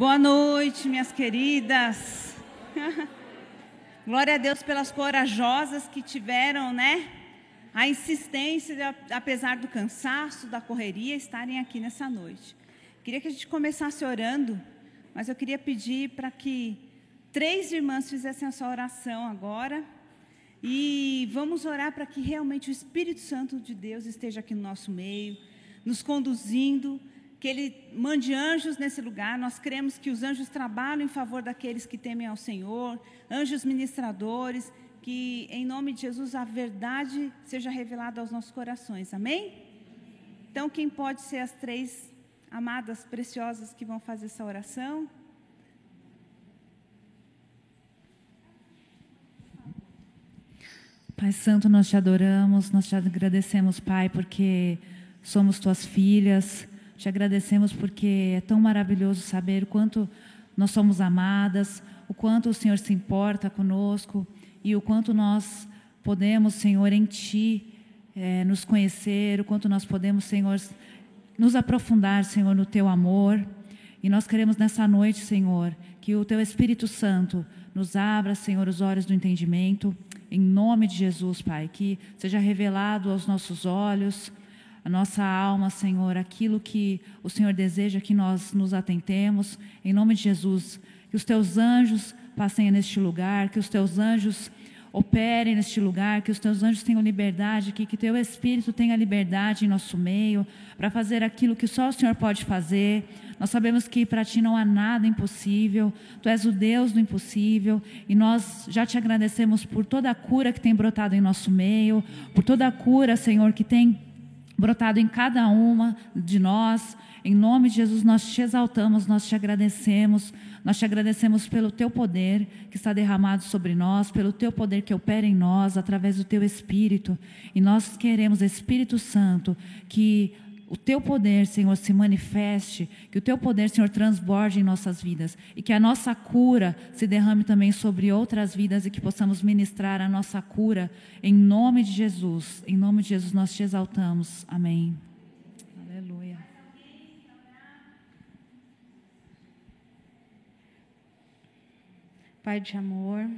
Boa noite, minhas queridas. Glória a Deus pelas corajosas que tiveram, né? A insistência, de, apesar do cansaço, da correria, estarem aqui nessa noite. Queria que a gente começasse orando, mas eu queria pedir para que três irmãs fizessem essa oração agora. E vamos orar para que realmente o Espírito Santo de Deus esteja aqui no nosso meio, nos conduzindo que Ele mande anjos nesse lugar. Nós cremos que os anjos trabalham em favor daqueles que temem ao Senhor, anjos ministradores, que em nome de Jesus a verdade seja revelada aos nossos corações. Amém? Então, quem pode ser as três amadas preciosas que vão fazer essa oração? Pai Santo, nós te adoramos, nós te agradecemos, Pai, porque somos tuas filhas. Te agradecemos porque é tão maravilhoso saber o quanto nós somos amadas, o quanto o Senhor se importa conosco e o quanto nós podemos, Senhor, em Ti é, nos conhecer, o quanto nós podemos, Senhor, nos aprofundar, Senhor, no Teu amor. E nós queremos nessa noite, Senhor, que o Teu Espírito Santo nos abra, Senhor, os olhos do entendimento, em nome de Jesus, Pai, que seja revelado aos nossos olhos a nossa alma, Senhor, aquilo que o Senhor deseja que nós nos atentemos. Em nome de Jesus, que os teus anjos passem neste lugar, que os teus anjos operem neste lugar, que os teus anjos tenham liberdade, que, que teu Espírito tenha liberdade em nosso meio, para fazer aquilo que só o Senhor pode fazer. Nós sabemos que para ti não há nada impossível, tu és o Deus do impossível, e nós já te agradecemos por toda a cura que tem brotado em nosso meio, por toda a cura, Senhor, que tem brotado em cada uma de nós. Em nome de Jesus, nós te exaltamos, nós te agradecemos. Nós te agradecemos pelo teu poder que está derramado sobre nós, pelo teu poder que opera em nós através do teu Espírito. E nós queremos, Espírito Santo, que o teu poder, Senhor, se manifeste, que o teu poder, Senhor, transborde em nossas vidas e que a nossa cura se derrame também sobre outras vidas e que possamos ministrar a nossa cura em nome de Jesus. Em nome de Jesus nós te exaltamos. Amém. Aleluia. Pai de amor,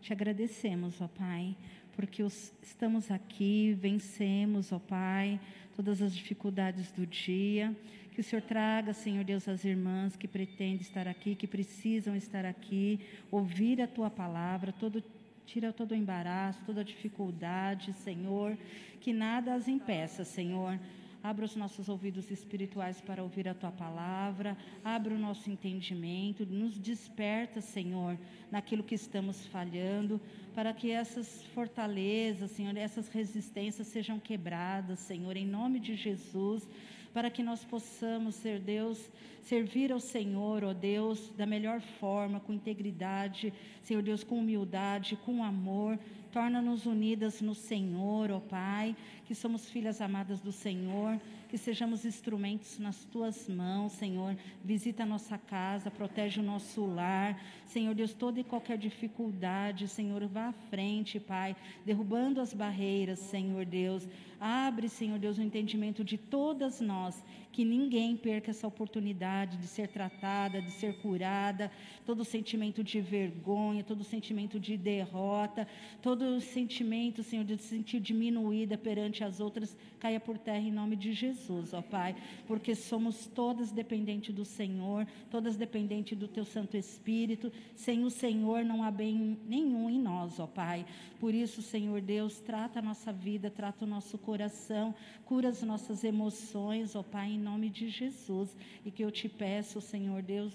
te agradecemos, ó Pai, porque os, estamos aqui, vencemos, ó Pai todas as dificuldades do dia. Que o Senhor traga, Senhor Deus, as irmãs que pretendem estar aqui, que precisam estar aqui, ouvir a tua palavra, todo tira todo o embaraço, toda a dificuldade, Senhor, que nada as impeça, Senhor. Abra os nossos ouvidos espirituais para ouvir a tua palavra, abra o nosso entendimento, nos desperta, Senhor, naquilo que estamos falhando, para que essas fortalezas, Senhor, essas resistências sejam quebradas, Senhor, em nome de Jesus, para que nós possamos ser Deus, servir ao Senhor, ó Deus, da melhor forma, com integridade, Senhor Deus, com humildade, com amor. Torna-nos unidas no Senhor, ó Pai, que somos filhas amadas do Senhor que sejamos instrumentos nas tuas mãos, Senhor. Visita a nossa casa, protege o nosso lar. Senhor Deus, toda e qualquer dificuldade, Senhor, vá à frente, Pai, derrubando as barreiras, Senhor Deus. Abre, Senhor Deus, o entendimento de todas nós, que ninguém perca essa oportunidade de ser tratada, de ser curada, todo sentimento de vergonha, todo sentimento de derrota, todo sentimento, Senhor, de se sentir diminuída perante as outras, caia por terra em nome de Jesus, ó Pai, porque somos todas dependentes do Senhor, todas dependentes do Teu Santo Espírito. Sem o Senhor não há bem nenhum em nós, ó Pai. Por isso, Senhor Deus, trata a nossa vida, trata o nosso coração, cura as nossas emoções, ó Pai, em nome de Jesus. E que eu te peço, Senhor Deus,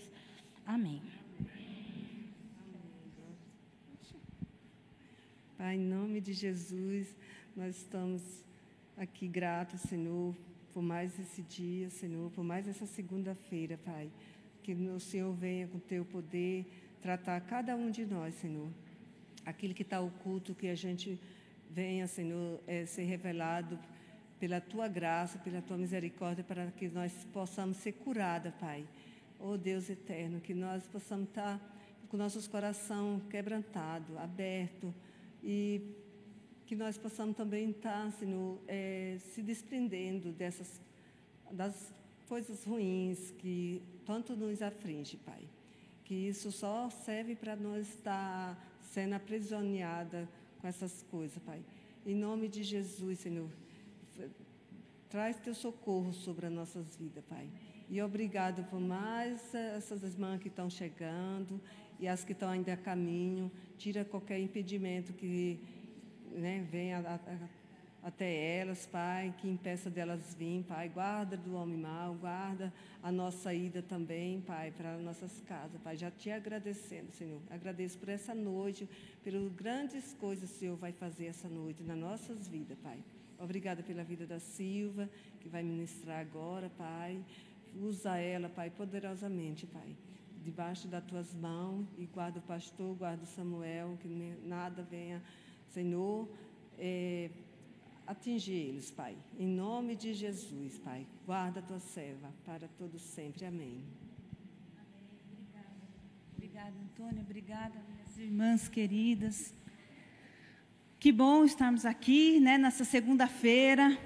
amém. Pai, em nome de Jesus, nós estamos aqui gratos, Senhor, por mais esse dia, Senhor, por mais essa segunda-feira, Pai. Que o Senhor venha com teu poder tratar cada um de nós, Senhor. Aquilo que está oculto, que a gente venha, Senhor, é, ser revelado pela tua graça, pela tua misericórdia, para que nós possamos ser curados, Pai. Oh Deus eterno, que nós possamos estar com nossos coração quebrantado, aberto e que nós possamos também estar, Senhor, é, se desprendendo dessas das coisas ruins que tanto nos aflige, Pai. Que isso só serve para nós estar sendo aprisionada com essas coisas, Pai. Em nome de Jesus, Senhor, traz teu socorro sobre as nossas vidas, Pai. E obrigado por mais essas irmãs que estão chegando e as que estão ainda a caminho. Tira qualquer impedimento que né, venha a, a, até elas, Pai, que impeça delas vir, Pai. Guarda do homem mau, guarda a nossa ida também, Pai, para nossas casas, Pai. Já te agradecendo, Senhor. Agradeço por essa noite, pelas grandes coisas que o Senhor vai fazer essa noite nas nossas vidas, Pai. Obrigada pela vida da Silva, que vai ministrar agora, Pai. Usa ela, Pai, poderosamente, Pai. Debaixo das tuas mãos e guarda o pastor, guarda o Samuel, que nada venha, Senhor, é, atingir eles, Pai. Em nome de Jesus, Pai. Guarda a tua serva para todo sempre. Amém. Obrigada, Antônia. Obrigada, minhas irmãs queridas. Que bom estarmos aqui, né, nessa segunda-feira,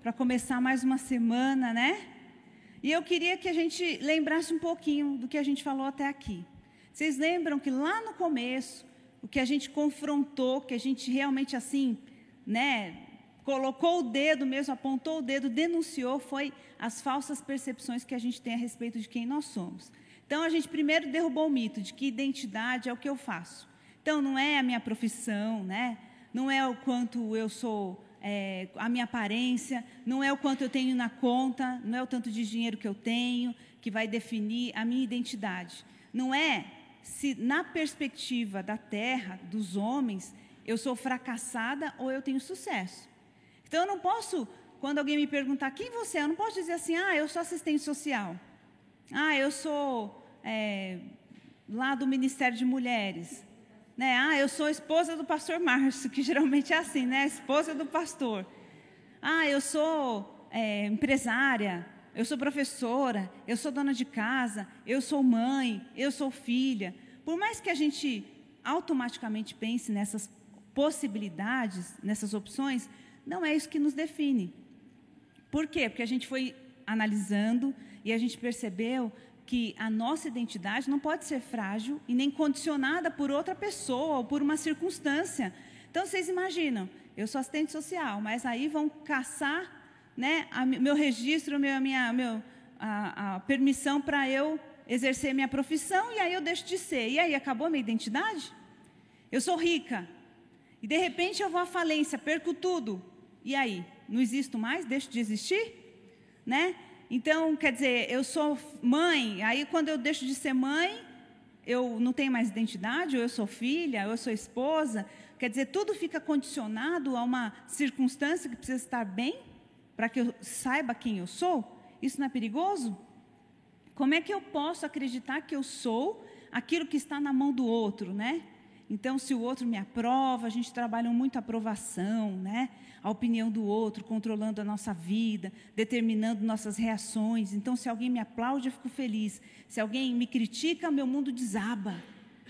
para começar mais uma semana, né? E eu queria que a gente lembrasse um pouquinho do que a gente falou até aqui. Vocês lembram que lá no começo, o que a gente confrontou, que a gente realmente assim, né, colocou o dedo mesmo, apontou o dedo, denunciou, foi as falsas percepções que a gente tem a respeito de quem nós somos. Então a gente primeiro derrubou o mito de que identidade é o que eu faço. Então não é a minha profissão, né? Não é o quanto eu sou é, a minha aparência, não é o quanto eu tenho na conta, não é o tanto de dinheiro que eu tenho que vai definir a minha identidade. Não é se na perspectiva da terra, dos homens, eu sou fracassada ou eu tenho sucesso. Então eu não posso, quando alguém me perguntar quem você é, eu não posso dizer assim, ah, eu sou assistente social. Ah, eu sou é, lá do Ministério de Mulheres né? Ah, eu sou esposa do pastor Márcio, que geralmente é assim, né? Esposa do pastor. Ah, eu sou é, empresária, eu sou professora, eu sou dona de casa, eu sou mãe, eu sou filha. Por mais que a gente automaticamente pense nessas possibilidades, nessas opções, não é isso que nos define. Por quê? Porque a gente foi analisando e a gente percebeu que a nossa identidade não pode ser frágil e nem condicionada por outra pessoa ou por uma circunstância. Então, vocês imaginam, eu sou assistente social, mas aí vão caçar né, a, meu registro, meu, minha meu, a, a permissão para eu exercer minha profissão e aí eu deixo de ser. E aí, acabou minha identidade? Eu sou rica e de repente eu vou à falência, perco tudo. E aí? Não existo mais? Deixo de existir? Né? Então, quer dizer, eu sou mãe, aí quando eu deixo de ser mãe, eu não tenho mais identidade, ou eu sou filha, ou eu sou esposa. Quer dizer, tudo fica condicionado a uma circunstância que precisa estar bem para que eu saiba quem eu sou. Isso não é perigoso? Como é que eu posso acreditar que eu sou aquilo que está na mão do outro, né? Então, se o outro me aprova, a gente trabalha muito a aprovação, né? a opinião do outro, controlando a nossa vida, determinando nossas reações. Então, se alguém me aplaude, eu fico feliz. Se alguém me critica, meu mundo desaba.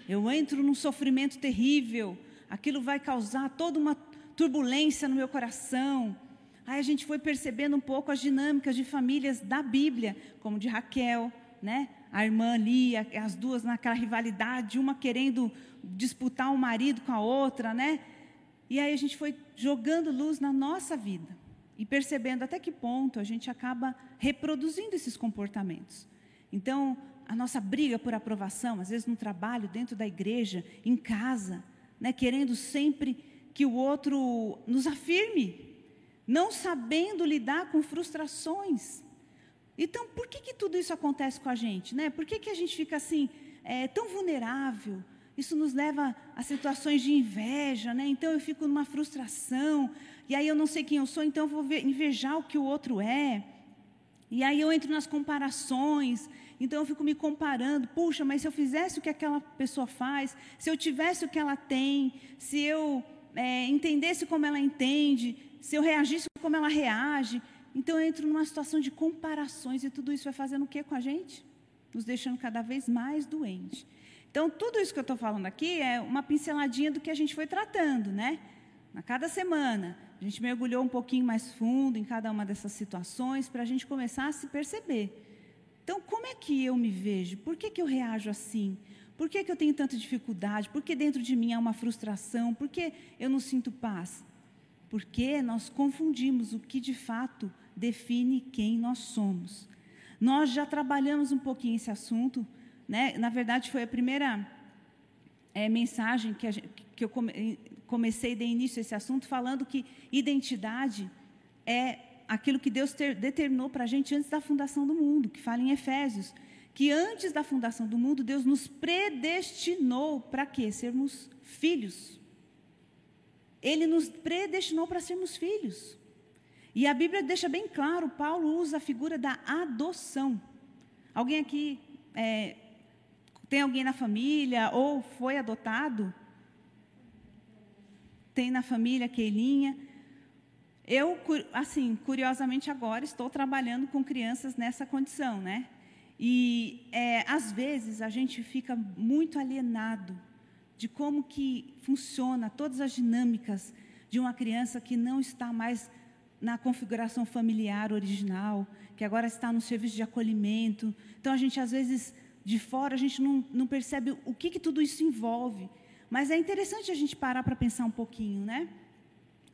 Eu entro num sofrimento terrível. Aquilo vai causar toda uma turbulência no meu coração. Aí a gente foi percebendo um pouco as dinâmicas de famílias da Bíblia, como de Raquel, né? A irmã Lia, as duas naquela rivalidade, uma querendo disputar um marido com a outra, né? E aí a gente foi jogando luz na nossa vida e percebendo até que ponto a gente acaba reproduzindo esses comportamentos. Então, a nossa briga por aprovação, às vezes no trabalho, dentro da igreja, em casa, né, querendo sempre que o outro nos afirme, não sabendo lidar com frustrações. Então, por que, que tudo isso acontece com a gente? Né? Por que, que a gente fica assim, é, tão vulnerável? Isso nos leva a situações de inveja, né? Então eu fico numa frustração, e aí eu não sei quem eu sou, então eu vou invejar o que o outro é. E aí eu entro nas comparações, então eu fico me comparando. Puxa, mas se eu fizesse o que aquela pessoa faz, se eu tivesse o que ela tem, se eu é, entendesse como ela entende, se eu reagisse como ela reage, então eu entro numa situação de comparações e tudo isso vai fazendo o que com a gente? Nos deixando cada vez mais doentes. Então, tudo isso que eu estou falando aqui é uma pinceladinha do que a gente foi tratando, né? A cada semana, a gente mergulhou um pouquinho mais fundo em cada uma dessas situações para a gente começar a se perceber. Então, como é que eu me vejo? Por que, que eu reajo assim? Por que, que eu tenho tanta dificuldade? Por que dentro de mim há uma frustração? Por que eu não sinto paz? Porque nós confundimos o que de fato define quem nós somos. Nós já trabalhamos um pouquinho esse assunto, né? Na verdade, foi a primeira é, mensagem que, que eu come, comecei de início esse assunto falando que identidade é aquilo que Deus ter, determinou para a gente antes da fundação do mundo, que fala em Efésios, que antes da fundação do mundo Deus nos predestinou para quê? Sermos filhos. Ele nos predestinou para sermos filhos. E a Bíblia deixa bem claro, Paulo usa a figura da adoção. Alguém aqui é, tem alguém na família ou foi adotado? Tem na família Keilinha. Eu, assim, curiosamente agora estou trabalhando com crianças nessa condição, né? E é, às vezes a gente fica muito alienado de como que funciona todas as dinâmicas de uma criança que não está mais na configuração familiar original, que agora está no serviço de acolhimento. Então a gente às vezes de fora a gente não, não percebe o que, que tudo isso envolve. Mas é interessante a gente parar para pensar um pouquinho, né?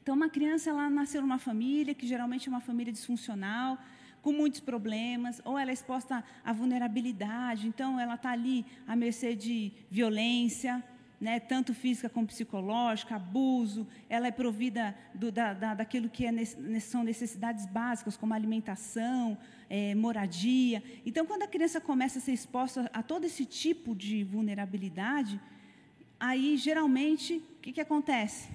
Então, uma criança, ela nasceu numa família, que geralmente é uma família disfuncional, com muitos problemas, ou ela é exposta à vulnerabilidade, então ela está ali à mercê de violência, né, tanto física como psicológica, abuso, ela é provida do, da, da, daquilo que é, são necessidades básicas, como alimentação, é, moradia. Então, quando a criança começa a ser exposta a todo esse tipo de vulnerabilidade, aí, geralmente, o que, que acontece?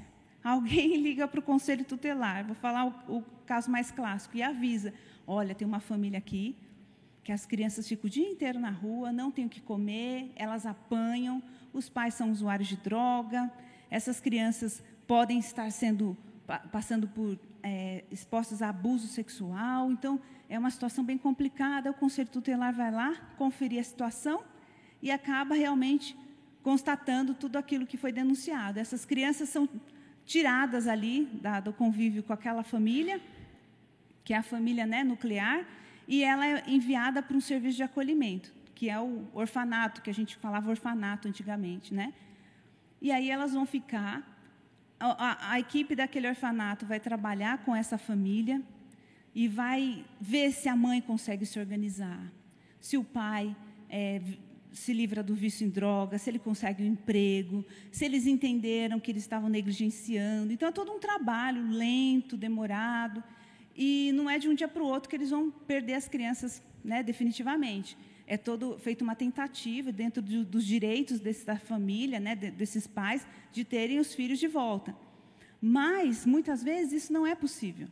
Alguém liga para o conselho tutelar, vou falar o, o caso mais clássico, e avisa: olha, tem uma família aqui que as crianças ficam o dia inteiro na rua, não têm o que comer, elas apanham, os pais são usuários de droga, essas crianças podem estar sendo passando por é, expostas a abuso sexual, então é uma situação bem complicada. O conselho tutelar vai lá conferir a situação e acaba realmente constatando tudo aquilo que foi denunciado. Essas crianças são tiradas ali da, do convívio com aquela família, que é a família né, nuclear, e ela é enviada para um serviço de acolhimento, que é o orfanato, que a gente falava orfanato antigamente, né? E aí elas vão ficar, a, a, a equipe daquele orfanato vai trabalhar com essa família e vai ver se a mãe consegue se organizar, se o pai é, se livra do vício em droga, se ele consegue um emprego, se eles entenderam que eles estavam negligenciando. Então é todo um trabalho lento, demorado, e não é de um dia para o outro que eles vão perder as crianças né, definitivamente. É todo feito uma tentativa dentro de, dos direitos dessa família, né, de, desses pais, de terem os filhos de volta. Mas muitas vezes isso não é possível.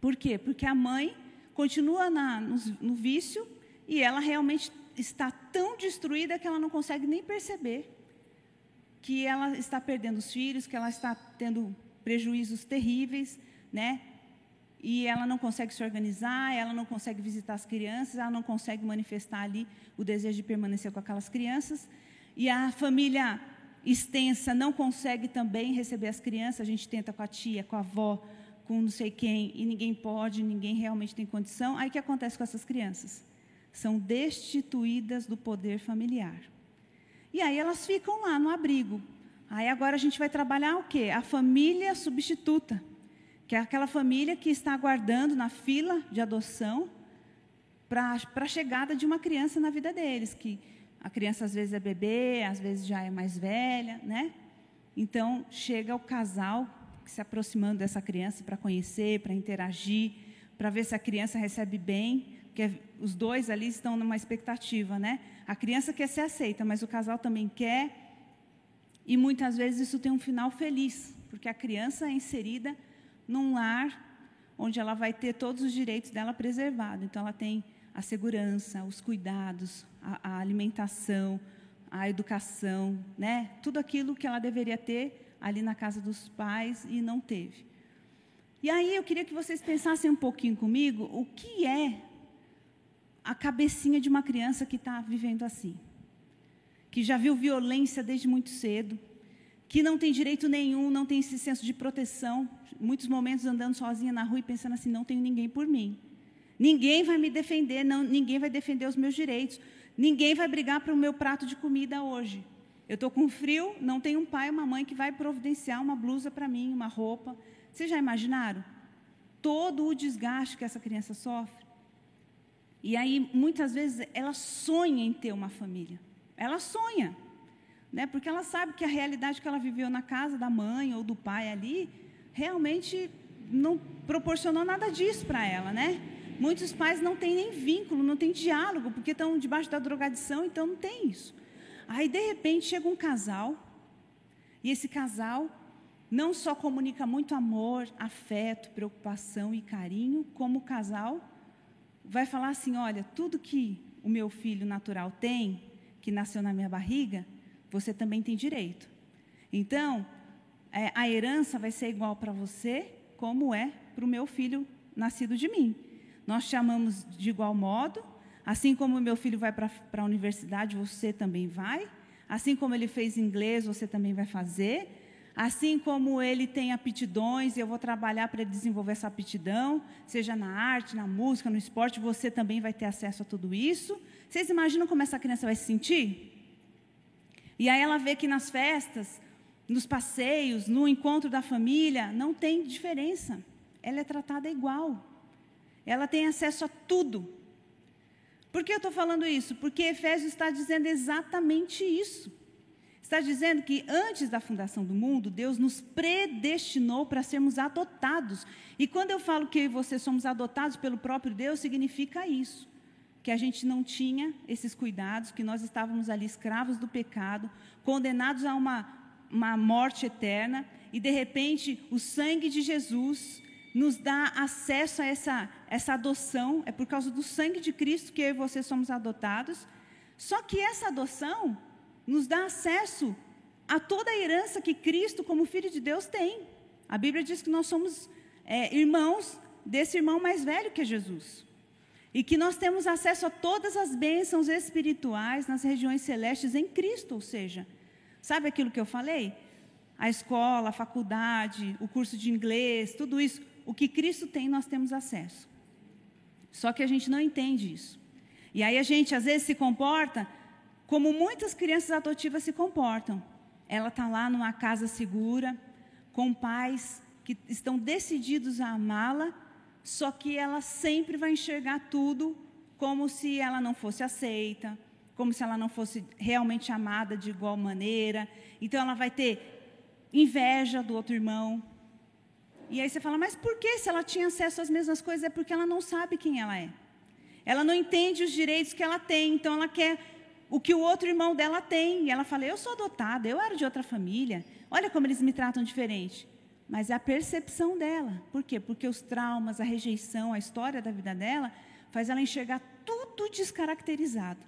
Por quê? Porque a mãe continua na, no, no vício e ela realmente está tão destruída que ela não consegue nem perceber que ela está perdendo os filhos, que ela está tendo prejuízos terríveis, né? E ela não consegue se organizar, ela não consegue visitar as crianças, ela não consegue manifestar ali o desejo de permanecer com aquelas crianças. E a família extensa não consegue também receber as crianças. A gente tenta com a tia, com a avó, com não sei quem, e ninguém pode, ninguém realmente tem condição. Aí o que acontece com essas crianças? são destituídas do poder familiar. E aí elas ficam lá no abrigo. Aí agora a gente vai trabalhar o quê? A família substituta, que é aquela família que está aguardando na fila de adoção para a chegada de uma criança na vida deles, que a criança às vezes é bebê, às vezes já é mais velha, né? Então chega o casal se aproximando dessa criança para conhecer, para interagir, para ver se a criança recebe bem porque os dois ali estão numa expectativa, né? A criança quer ser aceita, mas o casal também quer. E muitas vezes isso tem um final feliz, porque a criança é inserida num lar onde ela vai ter todos os direitos dela preservados. Então, ela tem a segurança, os cuidados, a, a alimentação, a educação, né? Tudo aquilo que ela deveria ter ali na casa dos pais e não teve. E aí eu queria que vocês pensassem um pouquinho comigo o que é a cabecinha de uma criança que está vivendo assim, que já viu violência desde muito cedo, que não tem direito nenhum, não tem esse senso de proteção, muitos momentos andando sozinha na rua e pensando assim: não tenho ninguém por mim. Ninguém vai me defender, não, ninguém vai defender os meus direitos. Ninguém vai brigar para o meu prato de comida hoje. Eu estou com frio, não tenho um pai ou uma mãe que vai providenciar uma blusa para mim, uma roupa. Vocês já imaginaram? Todo o desgaste que essa criança sofre. E aí, muitas vezes, ela sonha em ter uma família. Ela sonha. Né? Porque ela sabe que a realidade que ela viveu na casa da mãe ou do pai ali, realmente não proporcionou nada disso para ela, né? Muitos pais não têm nem vínculo, não têm diálogo, porque estão debaixo da drogadição, então não tem isso. Aí, de repente, chega um casal, e esse casal não só comunica muito amor, afeto, preocupação e carinho, como o casal vai falar assim: olha, tudo que o meu filho natural tem, que nasceu na minha barriga, você também tem direito. Então, é, a herança vai ser igual para você, como é para o meu filho nascido de mim. Nós chamamos de igual modo, assim como o meu filho vai para a universidade, você também vai. Assim como ele fez inglês, você também vai fazer. Assim como ele tem aptidões, eu vou trabalhar para ele desenvolver essa aptidão, seja na arte, na música, no esporte, você também vai ter acesso a tudo isso. Vocês imaginam como essa criança vai se sentir? E aí ela vê que nas festas, nos passeios, no encontro da família, não tem diferença. Ela é tratada igual. Ela tem acesso a tudo. Por que eu estou falando isso? Porque Efésios está dizendo exatamente isso. Está dizendo que antes da fundação do mundo, Deus nos predestinou para sermos adotados. E quando eu falo que eu e você somos adotados pelo próprio Deus, significa isso. Que a gente não tinha esses cuidados, que nós estávamos ali escravos do pecado, condenados a uma, uma morte eterna, e de repente o sangue de Jesus nos dá acesso a essa, essa adoção, é por causa do sangue de Cristo que eu e você somos adotados. Só que essa adoção nos dá acesso a toda a herança que Cristo, como Filho de Deus, tem. A Bíblia diz que nós somos é, irmãos desse irmão mais velho que é Jesus. E que nós temos acesso a todas as bênçãos espirituais nas regiões celestes em Cristo, ou seja, sabe aquilo que eu falei? A escola, a faculdade, o curso de inglês, tudo isso o que Cristo tem, nós temos acesso. Só que a gente não entende isso. E aí a gente, às vezes, se comporta como muitas crianças adotivas se comportam. Ela está lá numa casa segura, com pais que estão decididos a amá-la, só que ela sempre vai enxergar tudo como se ela não fosse aceita, como se ela não fosse realmente amada de igual maneira. Então ela vai ter inveja do outro irmão, e aí você fala, mas por que se ela tinha acesso às mesmas coisas? É porque ela não sabe quem ela é. Ela não entende os direitos que ela tem, então ela quer o que o outro irmão dela tem. E ela fala, eu sou adotada, eu era de outra família. Olha como eles me tratam diferente. Mas é a percepção dela. Por quê? Porque os traumas, a rejeição, a história da vida dela faz ela enxergar tudo descaracterizado.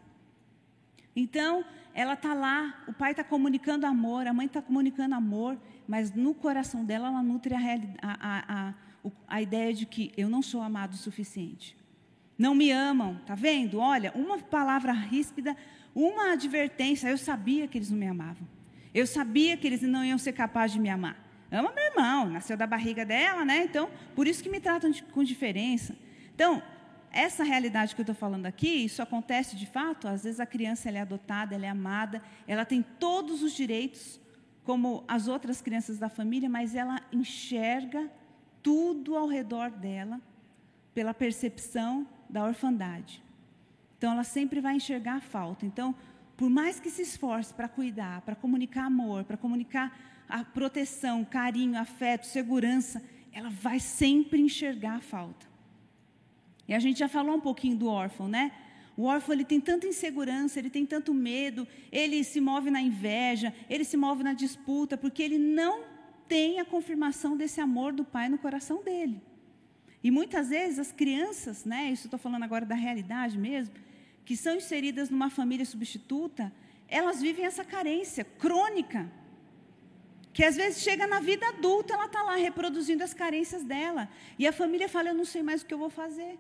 Então, ela está lá, o pai está comunicando amor, a mãe está comunicando amor, mas no coração dela ela nutre a, a, a, a, ideia de que eu não sou amado o suficiente. Não me amam, tá vendo? Olha, uma palavra ríspida, uma advertência, eu sabia que eles não me amavam. Eu sabia que eles não iam ser capazes de me amar. Ama meu irmão, nasceu da barriga dela, né? Então, por isso que me tratam de, com diferença. Então, essa realidade que eu estou falando aqui, isso acontece de fato. Às vezes a criança é adotada, ela é amada, ela tem todos os direitos, como as outras crianças da família, mas ela enxerga tudo ao redor dela pela percepção da orfandade. Então, ela sempre vai enxergar a falta. Então, por mais que se esforce para cuidar, para comunicar amor, para comunicar a proteção, carinho, afeto, segurança, ela vai sempre enxergar a falta. E a gente já falou um pouquinho do órfão, né? O órfão ele tem tanta insegurança, ele tem tanto medo, ele se move na inveja, ele se move na disputa, porque ele não tem a confirmação desse amor do pai no coração dele. E muitas vezes as crianças, né, isso estou falando agora da realidade mesmo, que são inseridas numa família substituta, elas vivem essa carência crônica, que às vezes chega na vida adulta, ela está lá reproduzindo as carências dela, e a família fala: Eu não sei mais o que eu vou fazer.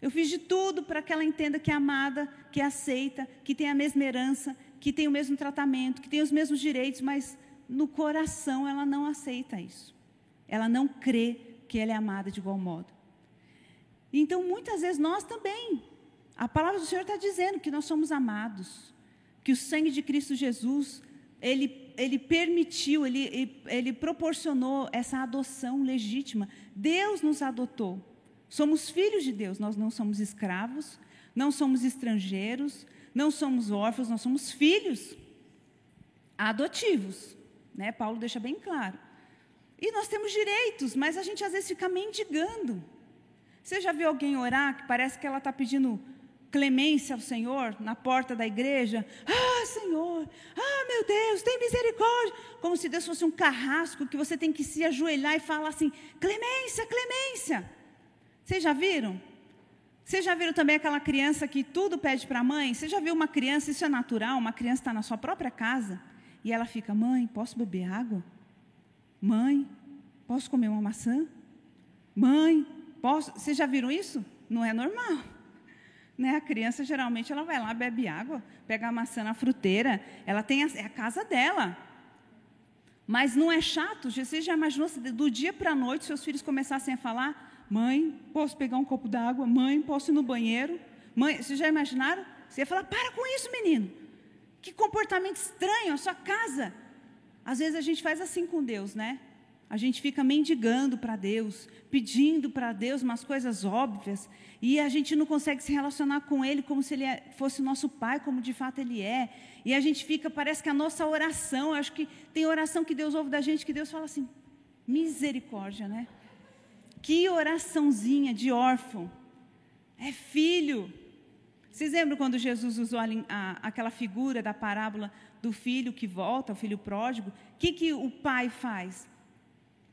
Eu fiz de tudo para que ela entenda que é amada, que é aceita, que tem a mesma herança, que tem o mesmo tratamento, que tem os mesmos direitos, mas no coração ela não aceita isso. Ela não crê que ela é amada de igual modo. Então, muitas vezes nós também. A palavra do Senhor está dizendo que nós somos amados, que o sangue de Cristo Jesus, ele, ele permitiu, ele, ele, proporcionou essa adoção legítima. Deus nos adotou. Somos filhos de Deus, nós não somos escravos, não somos estrangeiros, não somos órfãos, nós somos filhos adotivos. Né? Paulo deixa bem claro. E nós temos direitos, mas a gente às vezes fica mendigando. Você já viu alguém orar que parece que ela está pedindo clemência ao Senhor na porta da igreja? Ah, Senhor, ah, meu Deus, tem misericórdia. Como se Deus fosse um carrasco que você tem que se ajoelhar e falar assim: clemência, clemência. Vocês já viram? Vocês já viram também aquela criança que tudo pede para a mãe? Você já viu uma criança, isso é natural, uma criança está na sua própria casa e ela fica: Mãe, posso beber água? Mãe, posso comer uma maçã? Mãe, posso. Vocês já viram isso? Não é normal. Né? A criança geralmente ela vai lá, bebe água, pega a maçã na fruteira, ela tem a, é a casa dela. Mas não é chato? Você já imaginou se do dia para a noite seus filhos começassem a falar: Mãe, posso pegar um copo d'água? Mãe, posso ir no banheiro? Mãe, vocês já imaginaram? Você ia falar: Para com isso, menino. Que comportamento estranho, a sua casa. Às vezes a gente faz assim com Deus, né? A gente fica mendigando para Deus, pedindo para Deus umas coisas óbvias, e a gente não consegue se relacionar com Ele como se Ele é, fosse nosso Pai, como de fato Ele é. E a gente fica, parece que a nossa oração, acho que tem oração que Deus ouve da gente, que Deus fala assim: misericórdia, né? Que oraçãozinha de órfão. É filho. Vocês lembram quando Jesus usou a, a, aquela figura da parábola do filho que volta, o filho pródigo? O que, que o pai faz?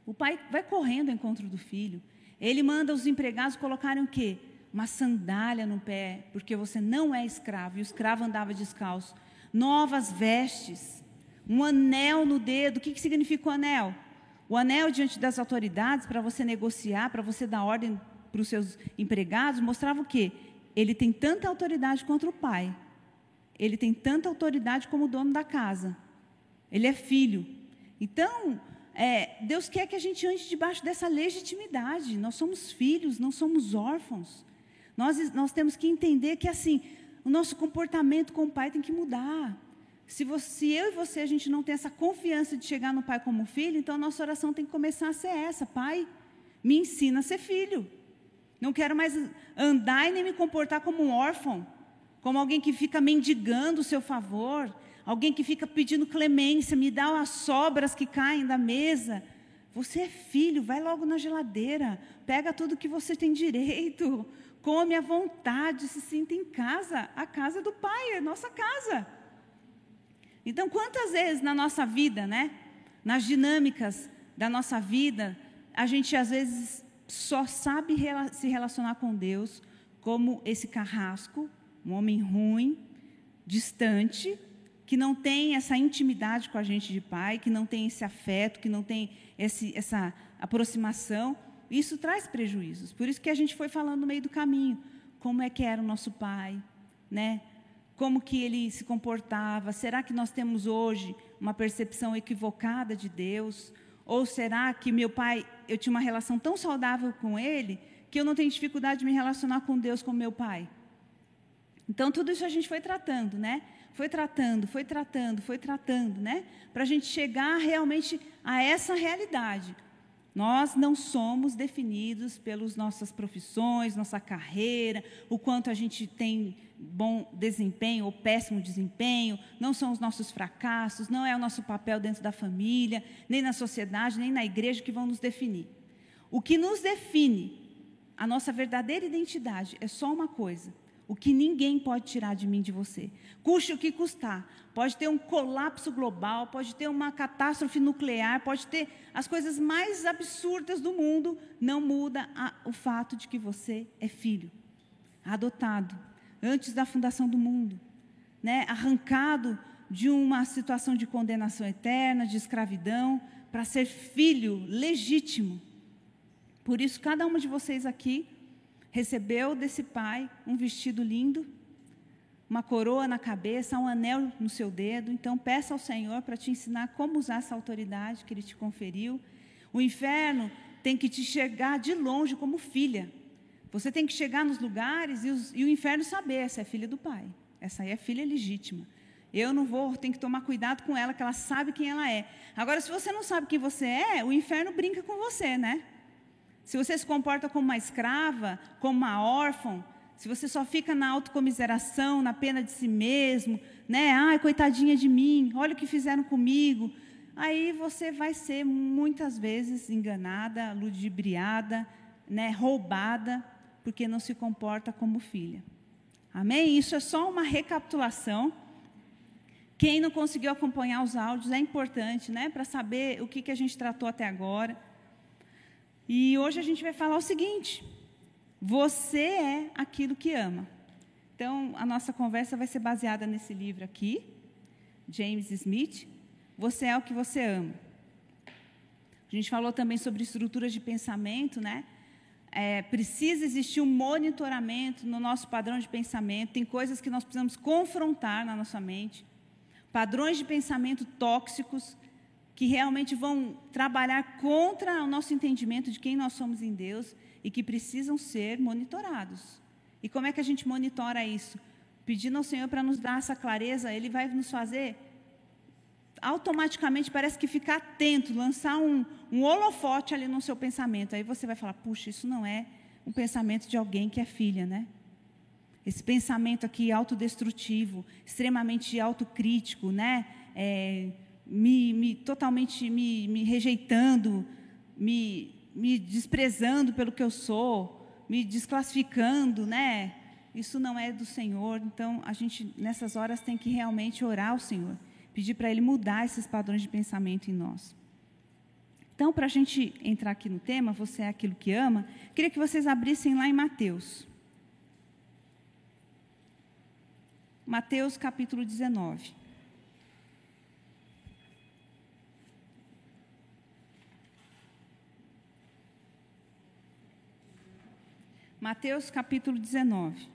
O pai vai correndo ao encontro do filho. Ele manda os empregados colocarem o quê? Uma sandália no pé, porque você não é escravo, e o escravo andava descalço. Novas vestes, um anel no dedo. O que, que significa o anel? O anel diante das autoridades para você negociar, para você dar ordem para os seus empregados, mostrava o quê? Ele tem tanta autoridade contra o pai. Ele tem tanta autoridade como o dono da casa. Ele é filho. Então, é, Deus quer que a gente ande debaixo dessa legitimidade. Nós somos filhos, não somos órfãos. Nós, nós temos que entender que, assim, o nosso comportamento com o pai tem que mudar. Se, você, se eu e você a gente não tem essa confiança de chegar no Pai como filho, então a nossa oração tem que começar a ser essa: Pai, me ensina a ser filho. Não quero mais andar e nem me comportar como um órfão, como alguém que fica mendigando o seu favor, alguém que fica pedindo clemência, me dá as sobras que caem da mesa. Você é filho, vai logo na geladeira, pega tudo que você tem direito, come à vontade, se sinta em casa. A casa do Pai é nossa casa. Então, quantas vezes na nossa vida, né, nas dinâmicas da nossa vida, a gente às vezes só sabe se relacionar com Deus como esse carrasco, um homem ruim, distante, que não tem essa intimidade com a gente de pai, que não tem esse afeto, que não tem esse, essa aproximação. Isso traz prejuízos. Por isso que a gente foi falando no meio do caminho, como é que era o nosso pai, né? como que ele se comportava? Será que nós temos hoje uma percepção equivocada de Deus? Ou será que meu pai, eu tinha uma relação tão saudável com ele, que eu não tenho dificuldade de me relacionar com Deus como meu pai? Então, tudo isso a gente foi tratando, né? Foi tratando, foi tratando, foi tratando, né? Para a gente chegar realmente a essa realidade. Nós não somos definidos pelas nossas profissões, nossa carreira, o quanto a gente tem bom desempenho ou péssimo desempenho, não são os nossos fracassos, não é o nosso papel dentro da família, nem na sociedade, nem na igreja que vão nos definir. O que nos define, a nossa verdadeira identidade, é só uma coisa: o que ninguém pode tirar de mim, de você. Custe o que custar. Pode ter um colapso global, pode ter uma catástrofe nuclear, pode ter as coisas mais absurdas do mundo. Não muda a, o fato de que você é filho, adotado, antes da fundação do mundo, né? arrancado de uma situação de condenação eterna, de escravidão, para ser filho legítimo. Por isso, cada uma de vocês aqui recebeu desse pai um vestido lindo, uma coroa na cabeça, um anel no seu dedo. Então, peça ao Senhor para te ensinar como usar essa autoridade que Ele te conferiu. O inferno tem que te chegar de longe como filha, Você tem que chegar nos lugares e, os, e o inferno saber, essa é filha do pai. Essa aí é filha legítima. Eu não vou, tem que tomar cuidado com ela, que ela sabe quem ela é. Agora, se você não sabe quem você é, o inferno brinca com você, né? Se você se comporta como uma escrava, como uma órfã, se você só fica na autocomiseração, na pena de si mesmo, né? Ai, coitadinha de mim, olha o que fizeram comigo. Aí você vai ser muitas vezes enganada, ludibriada, né? roubada, porque não se comporta como filha. Amém? Isso é só uma recapitulação. Quem não conseguiu acompanhar os áudios é importante, né? Para saber o que, que a gente tratou até agora. E hoje a gente vai falar o seguinte: você é aquilo que ama. Então, a nossa conversa vai ser baseada nesse livro aqui, James Smith. Você é o que você ama. A gente falou também sobre estruturas de pensamento, né? É, precisa existir um monitoramento no nosso padrão de pensamento. Tem coisas que nós precisamos confrontar na nossa mente. Padrões de pensamento tóxicos que realmente vão trabalhar contra o nosso entendimento de quem nós somos em Deus e que precisam ser monitorados. E como é que a gente monitora isso? Pedindo ao Senhor para nos dar essa clareza, Ele vai nos fazer automaticamente, parece que ficar atento, lançar um, um holofote ali no seu pensamento. Aí você vai falar: puxa, isso não é um pensamento de alguém que é filha, né? Esse pensamento aqui autodestrutivo, extremamente autocrítico, né? É, me, me, totalmente me, me rejeitando, me me desprezando pelo que eu sou, me desclassificando, né? Isso não é do Senhor. Então, a gente, nessas horas, tem que realmente orar ao Senhor, pedir para Ele mudar esses padrões de pensamento em nós. Então, para a gente entrar aqui no tema, você é aquilo que ama, queria que vocês abrissem lá em Mateus. Mateus capítulo 19. Mateus capítulo 19.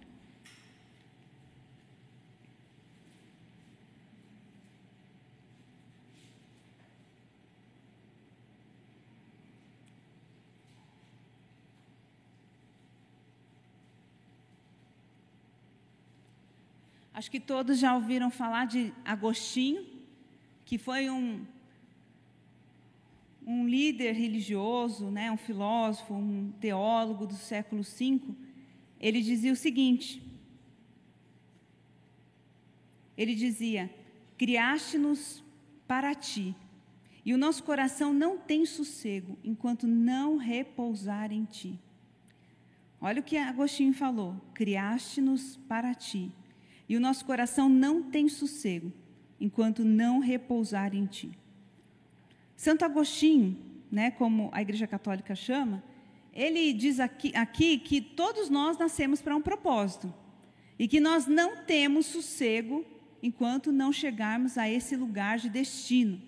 Acho que todos já ouviram falar de Agostinho, que foi um um líder religioso, né, um filósofo, um teólogo do século V, ele dizia o seguinte: ele dizia, criaste-nos para ti, e o nosso coração não tem sossego enquanto não repousar em ti. Olha o que Agostinho falou: criaste-nos para ti, e o nosso coração não tem sossego enquanto não repousar em ti. Santo Agostinho, né, como a Igreja Católica chama, ele diz aqui, aqui que todos nós nascemos para um propósito e que nós não temos sossego enquanto não chegarmos a esse lugar de destino.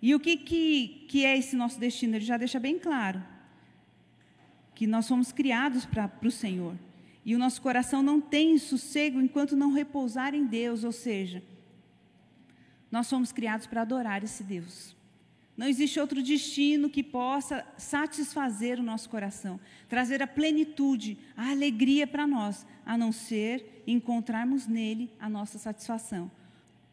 E o que, que, que é esse nosso destino? Ele já deixa bem claro que nós somos criados para o Senhor. E o nosso coração não tem sossego enquanto não repousar em Deus, ou seja, nós somos criados para adorar esse Deus. Não existe outro destino que possa satisfazer o nosso coração, trazer a plenitude, a alegria para nós, a não ser encontrarmos nele a nossa satisfação.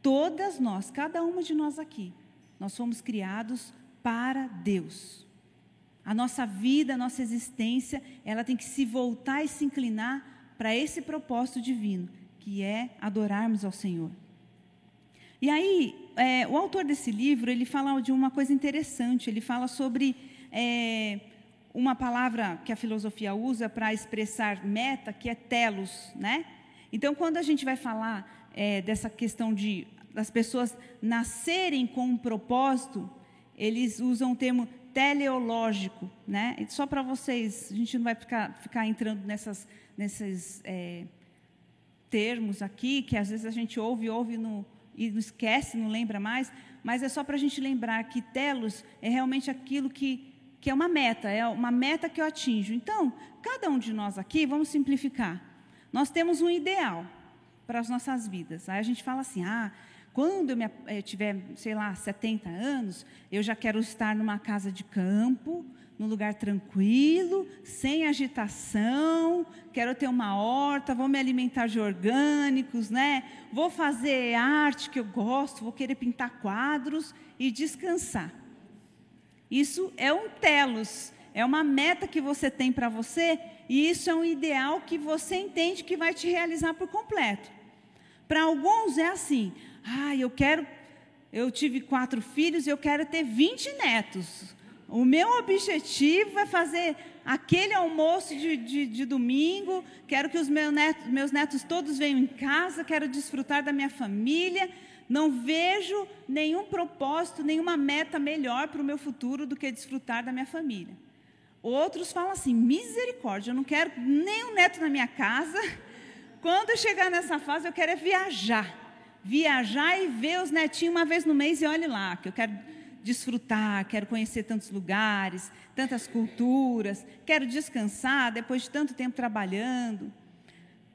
Todas nós, cada uma de nós aqui, nós fomos criados para Deus. A nossa vida, a nossa existência, ela tem que se voltar e se inclinar para esse propósito divino, que é adorarmos ao Senhor. E aí, é, o autor desse livro, ele fala de uma coisa interessante, ele fala sobre é, uma palavra que a filosofia usa para expressar meta, que é telos, né? Então, quando a gente vai falar é, dessa questão de das pessoas nascerem com um propósito, eles usam o termo teleológico, né? E só para vocês, a gente não vai ficar, ficar entrando nessas, nesses é, termos aqui, que às vezes a gente ouve, ouve no, e não esquece, não lembra mais, mas é só para a gente lembrar que telos é realmente aquilo que, que é uma meta, é uma meta que eu atinjo. Então, cada um de nós aqui, vamos simplificar, nós temos um ideal para as nossas vidas. Aí a gente fala assim, ah, quando eu, me, eu tiver, sei lá, 70 anos, eu já quero estar numa casa de campo, num lugar tranquilo, sem agitação, quero ter uma horta, vou me alimentar de orgânicos, né? Vou fazer arte que eu gosto, vou querer pintar quadros e descansar. Isso é um telos, é uma meta que você tem para você e isso é um ideal que você entende que vai te realizar por completo. Para alguns é assim: ah, eu quero, eu tive quatro filhos e eu quero ter 20 netos. O meu objetivo é fazer aquele almoço de, de, de domingo. Quero que os meus netos, meus netos todos venham em casa. Quero desfrutar da minha família. Não vejo nenhum propósito, nenhuma meta melhor para o meu futuro do que desfrutar da minha família. Outros falam assim: misericórdia, eu não quero nenhum neto na minha casa. Quando eu chegar nessa fase, eu quero é viajar. Viajar e ver os netinhos uma vez no mês e olhe lá, que eu quero desfrutar, quero conhecer tantos lugares, tantas culturas, quero descansar depois de tanto tempo trabalhando.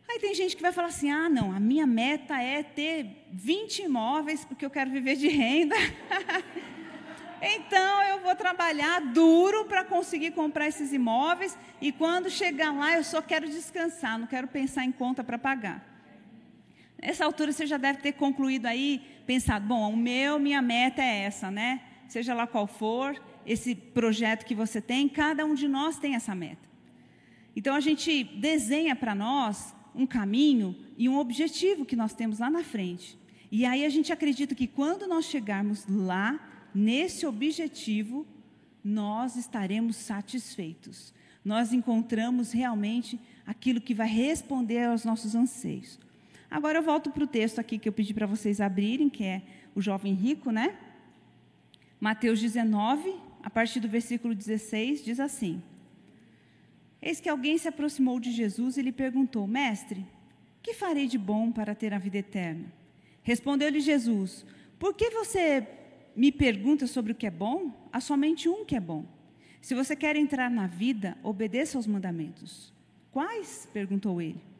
Aí tem gente que vai falar assim: ah, não, a minha meta é ter 20 imóveis porque eu quero viver de renda. então eu vou trabalhar duro para conseguir comprar esses imóveis e quando chegar lá eu só quero descansar, não quero pensar em conta para pagar. Nessa altura você já deve ter concluído aí, pensado: bom, o meu, minha meta é essa, né? Seja lá qual for esse projeto que você tem, cada um de nós tem essa meta. Então a gente desenha para nós um caminho e um objetivo que nós temos lá na frente. E aí a gente acredita que quando nós chegarmos lá, nesse objetivo, nós estaremos satisfeitos. Nós encontramos realmente aquilo que vai responder aos nossos anseios. Agora eu volto para o texto aqui que eu pedi para vocês abrirem, que é o jovem rico, né? Mateus 19, a partir do versículo 16, diz assim: Eis que alguém se aproximou de Jesus e lhe perguntou: Mestre, que farei de bom para ter a vida eterna? Respondeu-lhe Jesus: Por que você me pergunta sobre o que é bom? Há somente um que é bom. Se você quer entrar na vida, obedeça aos mandamentos. Quais? perguntou ele.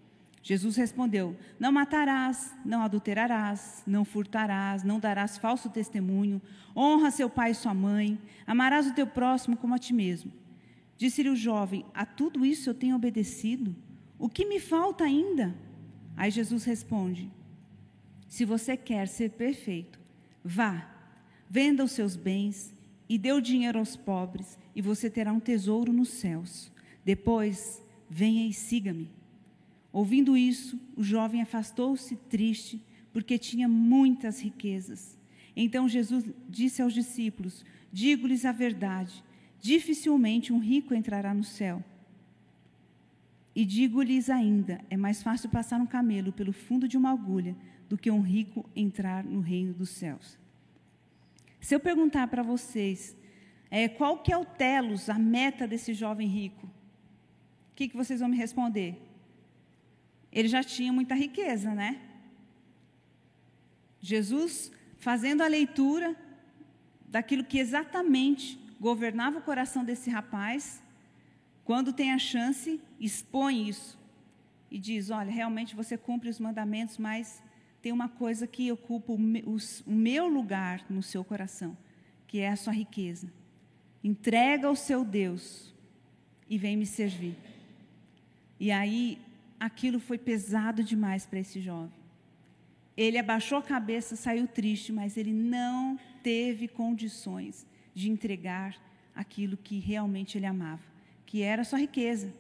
Jesus respondeu: Não matarás, não adulterarás, não furtarás, não darás falso testemunho, honra seu pai e sua mãe, amarás o teu próximo como a ti mesmo. Disse-lhe o jovem: A tudo isso eu tenho obedecido. O que me falta ainda? Aí Jesus responde: Se você quer ser perfeito, vá, venda os seus bens e dê o dinheiro aos pobres, e você terá um tesouro nos céus. Depois, venha e siga-me. Ouvindo isso, o jovem afastou-se triste, porque tinha muitas riquezas. Então Jesus disse aos discípulos: Digo-lhes a verdade, dificilmente um rico entrará no céu. E digo-lhes ainda: é mais fácil passar um camelo pelo fundo de uma agulha do que um rico entrar no reino dos céus. Se eu perguntar para vocês é, qual que é o telos, a meta desse jovem rico, o que, que vocês vão me responder? Ele já tinha muita riqueza, né? Jesus fazendo a leitura daquilo que exatamente governava o coração desse rapaz, quando tem a chance, expõe isso e diz: Olha, realmente você cumpre os mandamentos, mas tem uma coisa que ocupa o meu lugar no seu coração, que é a sua riqueza. Entrega ao seu Deus e vem me servir. E aí aquilo foi pesado demais para esse jovem. Ele abaixou a cabeça, saiu triste, mas ele não teve condições de entregar aquilo que realmente ele amava, que era a sua riqueza.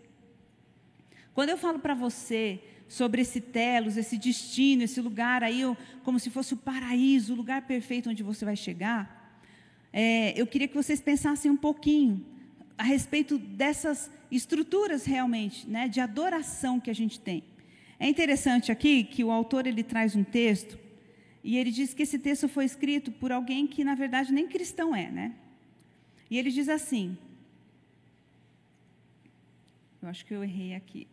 Quando eu falo para você sobre esse telos, esse destino, esse lugar aí, como se fosse o paraíso, o lugar perfeito onde você vai chegar, é, eu queria que vocês pensassem um pouquinho a respeito dessas estruturas realmente, né, de adoração que a gente tem. É interessante aqui que o autor ele traz um texto e ele diz que esse texto foi escrito por alguém que na verdade nem cristão é, né? E ele diz assim: Eu acho que eu errei aqui.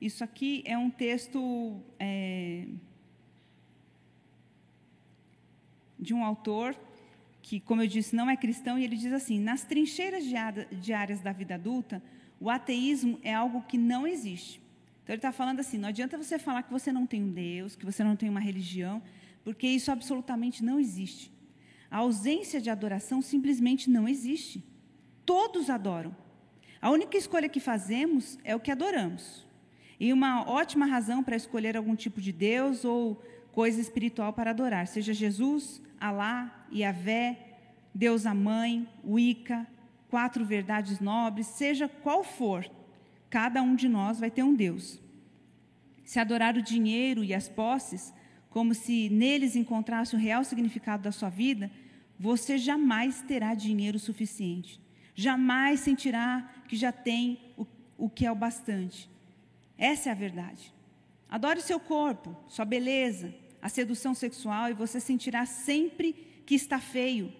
Isso aqui é um texto é, de um autor que, como eu disse, não é cristão, e ele diz assim: nas trincheiras diárias da vida adulta, O ateísmo é algo que não existe. Então ele está falando assim: não adianta você falar que você não tem um Deus, que você não tem uma religião, porque isso absolutamente não existe. A ausência de adoração simplesmente não existe. Todos adoram. A única escolha que fazemos é o que adoramos. E uma ótima razão para escolher algum tipo de Deus ou coisa espiritual para adorar, seja Jesus, Alá, Yahvé, Deus a Mãe, Wicca, quatro verdades nobres, seja qual for, cada um de nós vai ter um Deus. Se adorar o dinheiro e as posses, como se neles encontrasse o real significado da sua vida, você jamais terá dinheiro suficiente. Jamais sentirá que já tem o, o que é o bastante. Essa é a verdade. Adore seu corpo, sua beleza, a sedução sexual e você sentirá sempre que está feio.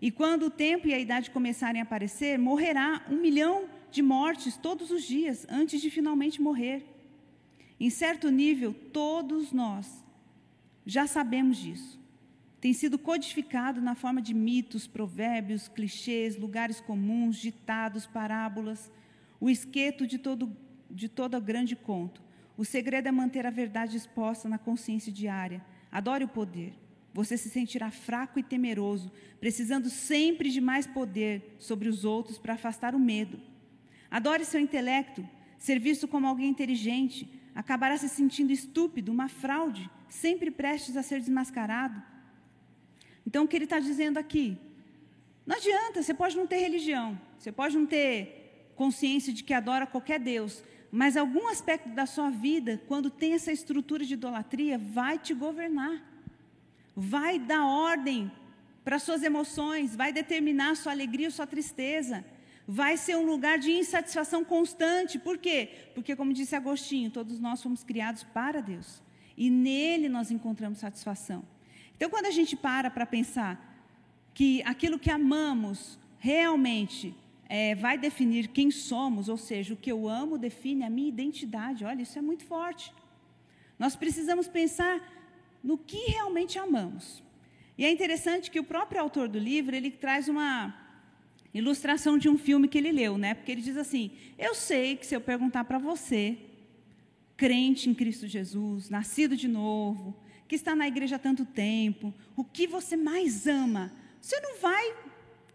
E quando o tempo e a idade começarem a aparecer, morrerá um milhão de mortes todos os dias antes de finalmente morrer. Em certo nível, todos nós já sabemos disso. Tem sido codificado na forma de mitos, provérbios, clichês, lugares comuns, ditados, parábolas, o esqueto de todo, de todo grande conto. O segredo é manter a verdade exposta na consciência diária. Adore o poder. Você se sentirá fraco e temeroso, precisando sempre de mais poder sobre os outros para afastar o medo. Adore seu intelecto. Ser visto como alguém inteligente, acabará se sentindo estúpido, uma fraude, sempre prestes a ser desmascarado. Então, o que ele está dizendo aqui? Não adianta, você pode não ter religião, você pode não ter consciência de que adora qualquer Deus, mas algum aspecto da sua vida, quando tem essa estrutura de idolatria, vai te governar. Vai dar ordem para suas emoções, vai determinar sua alegria ou sua tristeza. Vai ser um lugar de insatisfação constante. Por quê? Porque, como disse Agostinho, todos nós fomos criados para Deus. E nele nós encontramos satisfação. Então, quando a gente para para pensar que aquilo que amamos realmente é, vai definir quem somos, ou seja, o que eu amo define a minha identidade. Olha, isso é muito forte. Nós precisamos pensar no que realmente amamos. E é interessante que o próprio autor do livro ele traz uma ilustração de um filme que ele leu, né? Porque ele diz assim: Eu sei que se eu perguntar para você, crente em Cristo Jesus, nascido de novo, que está na igreja há tanto tempo, o que você mais ama, você não vai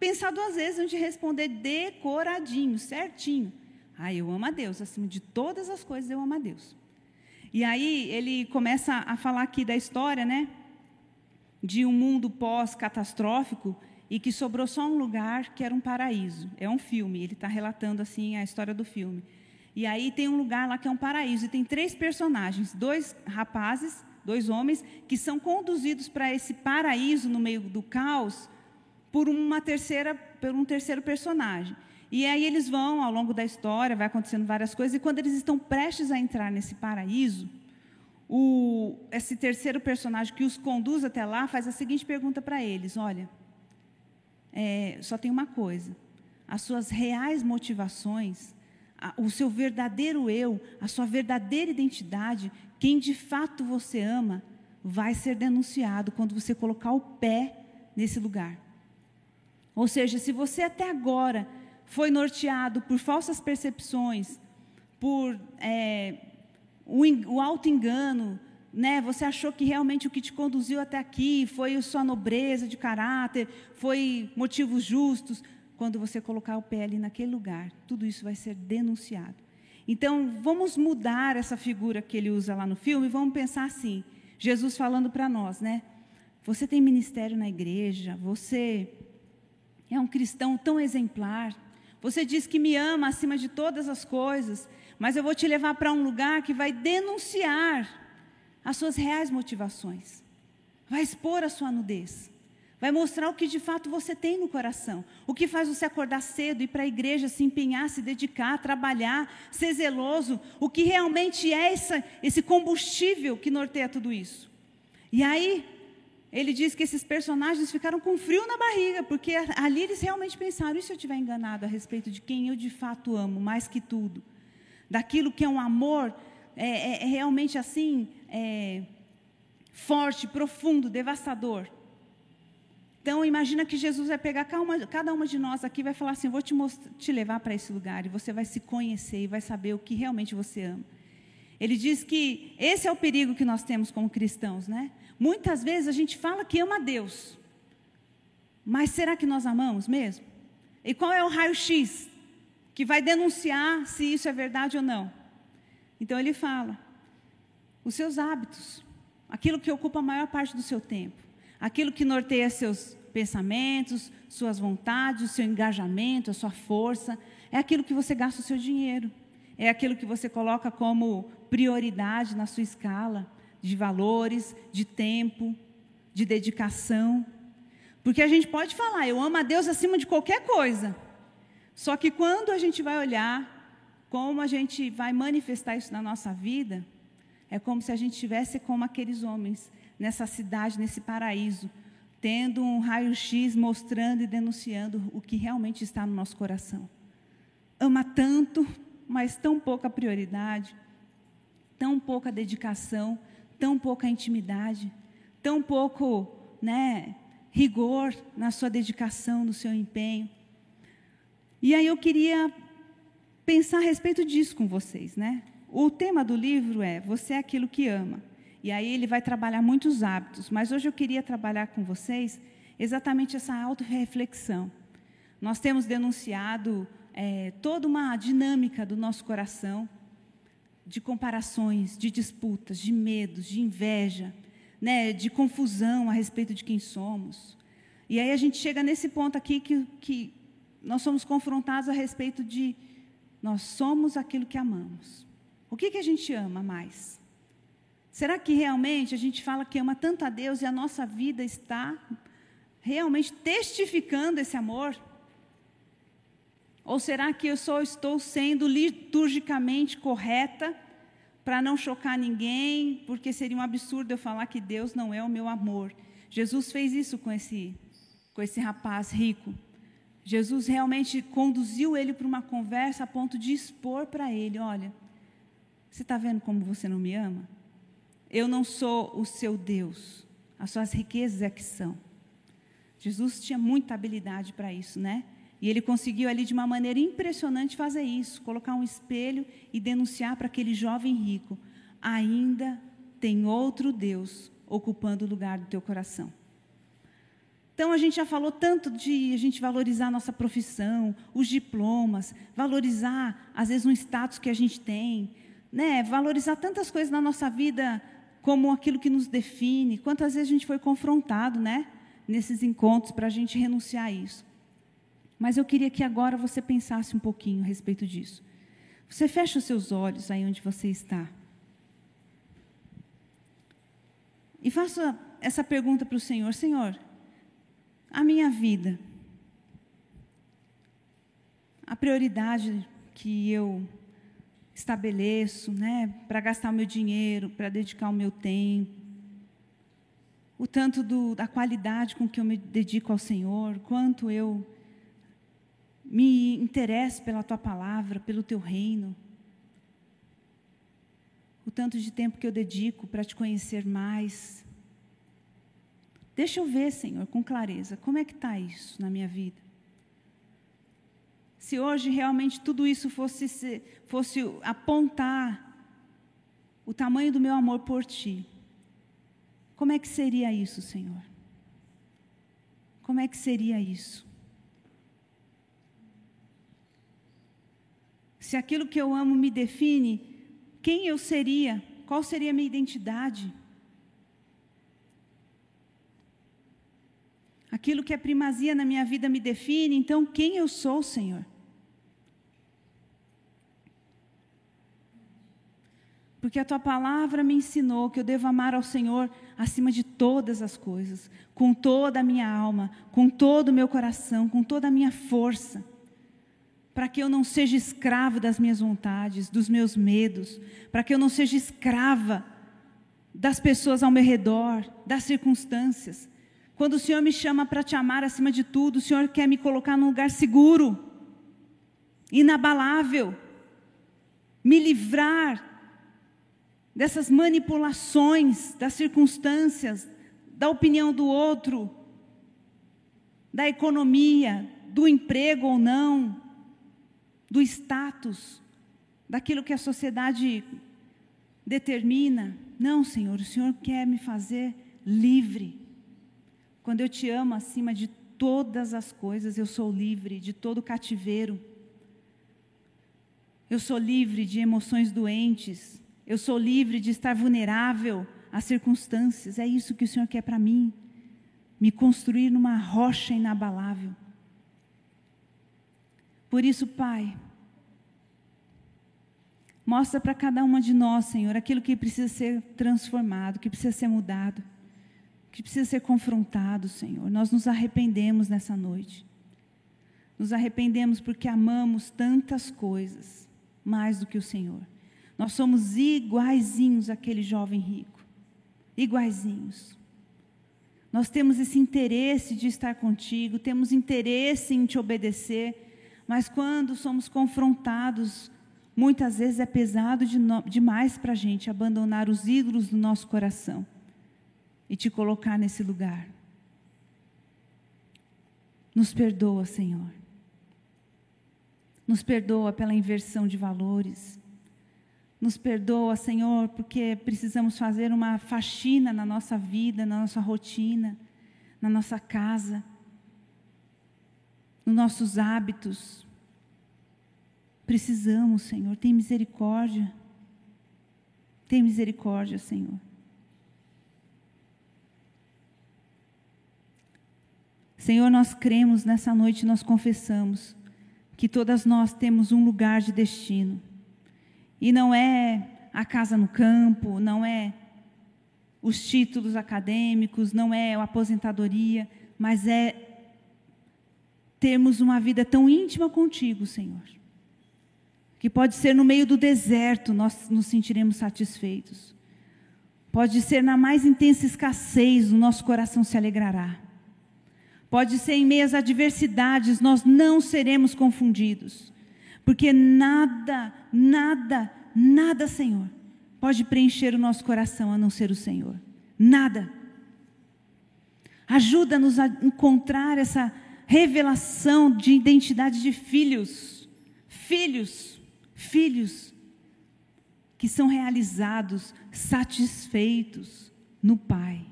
pensar duas vezes antes de responder decoradinho, certinho. Ah, eu amo a Deus, acima de todas as coisas eu amo a Deus. E aí ele começa a falar aqui da história, né? De um mundo pós-catastrófico e que sobrou só um lugar que era um paraíso. É um filme, ele está relatando assim a história do filme. E aí tem um lugar lá que é um paraíso e tem três personagens, dois rapazes, dois homens que são conduzidos para esse paraíso no meio do caos por uma terceira, por um terceiro personagem. E aí eles vão, ao longo da história, vai acontecendo várias coisas, e quando eles estão prestes a entrar nesse paraíso, o, esse terceiro personagem que os conduz até lá faz a seguinte pergunta para eles: Olha, é, só tem uma coisa, as suas reais motivações, a, o seu verdadeiro eu, a sua verdadeira identidade, quem de fato você ama, vai ser denunciado quando você colocar o pé nesse lugar. Ou seja, se você até agora foi norteado por falsas percepções, por é, o, o auto-engano, né? você achou que realmente o que te conduziu até aqui foi a sua nobreza de caráter, foi motivos justos, quando você colocar o pé ali naquele lugar, tudo isso vai ser denunciado. Então, vamos mudar essa figura que ele usa lá no filme vamos pensar assim: Jesus falando para nós, né? Você tem ministério na igreja, você é um cristão tão exemplar. Você diz que me ama acima de todas as coisas, mas eu vou te levar para um lugar que vai denunciar as suas reais motivações, vai expor a sua nudez, vai mostrar o que de fato você tem no coração, o que faz você acordar cedo, ir para a igreja, se empenhar, se dedicar, trabalhar, ser zeloso, o que realmente é essa, esse combustível que norteia tudo isso. E aí, ele diz que esses personagens ficaram com frio na barriga, porque ali eles realmente pensaram: e se eu estiver enganado a respeito de quem eu de fato amo, mais que tudo? Daquilo que é um amor é, é, é realmente assim, é, forte, profundo, devastador. Então, imagina que Jesus vai pegar cada uma, de nós aqui e vai falar assim: vou te, te levar para esse lugar, e você vai se conhecer e vai saber o que realmente você ama. Ele diz que esse é o perigo que nós temos como cristãos, né? Muitas vezes a gente fala que ama a Deus, mas será que nós amamos mesmo? E qual é o raio-x que vai denunciar se isso é verdade ou não? Então ele fala: os seus hábitos, aquilo que ocupa a maior parte do seu tempo, aquilo que norteia seus pensamentos, suas vontades, o seu engajamento, a sua força, é aquilo que você gasta o seu dinheiro, é aquilo que você coloca como prioridade na sua escala de valores, de tempo, de dedicação. Porque a gente pode falar, eu amo a Deus acima de qualquer coisa. Só que quando a gente vai olhar como a gente vai manifestar isso na nossa vida, é como se a gente estivesse como aqueles homens nessa cidade, nesse paraíso, tendo um raio-x mostrando e denunciando o que realmente está no nosso coração. Ama tanto, mas tão pouca prioridade, tão pouca dedicação, tão pouca intimidade, tão pouco, né, rigor na sua dedicação, no seu empenho. E aí eu queria pensar a respeito disso com vocês, né? O tema do livro é Você é aquilo que ama. E aí ele vai trabalhar muitos hábitos, mas hoje eu queria trabalhar com vocês exatamente essa autorreflexão. Nós temos denunciado é, toda uma dinâmica do nosso coração, de comparações, de disputas, de medos, de inveja, né, de confusão a respeito de quem somos. E aí a gente chega nesse ponto aqui que, que nós somos confrontados a respeito de nós somos aquilo que amamos. O que, que a gente ama mais? Será que realmente a gente fala que ama tanto a Deus e a nossa vida está realmente testificando esse amor? Ou será que eu só estou sendo liturgicamente correta para não chocar ninguém, porque seria um absurdo eu falar que Deus não é o meu amor. Jesus fez isso com esse, com esse rapaz rico. Jesus realmente conduziu ele para uma conversa a ponto de expor para ele: olha, você está vendo como você não me ama? Eu não sou o seu Deus, as suas riquezas é que são. Jesus tinha muita habilidade para isso, né? E ele conseguiu ali de uma maneira impressionante fazer isso, colocar um espelho e denunciar para aquele jovem rico: ainda tem outro Deus ocupando o lugar do teu coração. Então a gente já falou tanto de a gente valorizar a nossa profissão, os diplomas, valorizar às vezes um status que a gente tem, né? Valorizar tantas coisas na nossa vida como aquilo que nos define. Quantas vezes a gente foi confrontado, né? Nesses encontros para a gente renunciar a isso. Mas eu queria que agora você pensasse um pouquinho a respeito disso. Você fecha os seus olhos aí onde você está. E faça essa pergunta para o Senhor: Senhor, a minha vida, a prioridade que eu estabeleço, né, para gastar o meu dinheiro, para dedicar o meu tempo, o tanto do, da qualidade com que eu me dedico ao Senhor, quanto eu me interesse pela tua palavra, pelo teu reino. O tanto de tempo que eu dedico para te conhecer mais. Deixa eu ver, Senhor, com clareza, como é que está isso na minha vida. Se hoje realmente tudo isso fosse, fosse apontar o tamanho do meu amor por Ti, como é que seria isso, Senhor? Como é que seria isso? Se aquilo que eu amo me define, quem eu seria? Qual seria a minha identidade? Aquilo que é primazia na minha vida me define, então quem eu sou, Senhor? Porque a tua palavra me ensinou que eu devo amar ao Senhor acima de todas as coisas, com toda a minha alma, com todo o meu coração, com toda a minha força para que eu não seja escravo das minhas vontades, dos meus medos, para que eu não seja escrava das pessoas ao meu redor, das circunstâncias. Quando o Senhor me chama para te amar acima de tudo, o Senhor quer me colocar num lugar seguro, inabalável, me livrar dessas manipulações das circunstâncias, da opinião do outro, da economia, do emprego ou não, do status, daquilo que a sociedade determina. Não, Senhor, o Senhor quer me fazer livre. Quando eu te amo acima de todas as coisas, eu sou livre de todo cativeiro. Eu sou livre de emoções doentes. Eu sou livre de estar vulnerável às circunstâncias. É isso que o Senhor quer para mim. Me construir numa rocha inabalável. Por isso, Pai, mostra para cada uma de nós, Senhor, aquilo que precisa ser transformado, que precisa ser mudado que precisa ser confrontado, Senhor. Nós nos arrependemos nessa noite. Nos arrependemos porque amamos tantas coisas mais do que o Senhor. Nós somos iguaizinhos àquele jovem rico. Iguaizinhos. Nós temos esse interesse de estar contigo, temos interesse em te obedecer, mas quando somos confrontados, muitas vezes é pesado de no, demais para a gente abandonar os ídolos do nosso coração e te colocar nesse lugar. Nos perdoa, Senhor. Nos perdoa pela inversão de valores. Nos perdoa, Senhor, porque precisamos fazer uma faxina na nossa vida, na nossa rotina, na nossa casa, nos nossos hábitos. Precisamos, Senhor, tem misericórdia. Tem misericórdia, Senhor. Senhor, nós cremos nessa noite, nós confessamos que todas nós temos um lugar de destino. E não é a casa no campo, não é os títulos acadêmicos, não é a aposentadoria, mas é termos uma vida tão íntima contigo, Senhor. Que pode ser no meio do deserto nós nos sentiremos satisfeitos. Pode ser na mais intensa escassez o nosso coração se alegrará. Pode ser em meio às adversidades, nós não seremos confundidos. Porque nada, nada, nada, Senhor, pode preencher o nosso coração a não ser o Senhor. Nada. Ajuda-nos a encontrar essa revelação de identidade de filhos. Filhos, filhos que são realizados, satisfeitos no Pai.